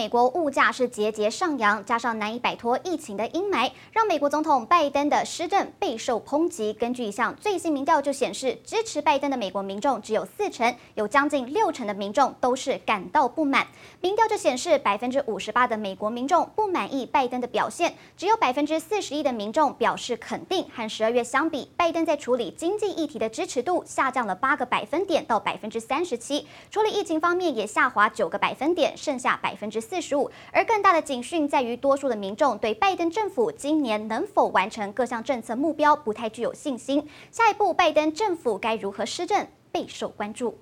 美国物价是节节上扬，加上难以摆脱疫情的阴霾，让美国总统拜登的施政备受抨击。根据一项最新民调就显示，支持拜登的美国民众只有四成，有将近六成的民众都是感到不满。民调就显示，百分之五十八的美国民众不满意拜登的表现，只有百分之四十一的民众表示肯定。和十二月相比，拜登在处理经济议题的支持度下降了八个百分点到百分之三十七，处理疫情方面也下滑九个百分点，剩下百分之四十五，而更大的警讯在于，多数的民众对拜登政府今年能否完成各项政策目标不太具有信心。下一步，拜登政府该如何施政，备受关注。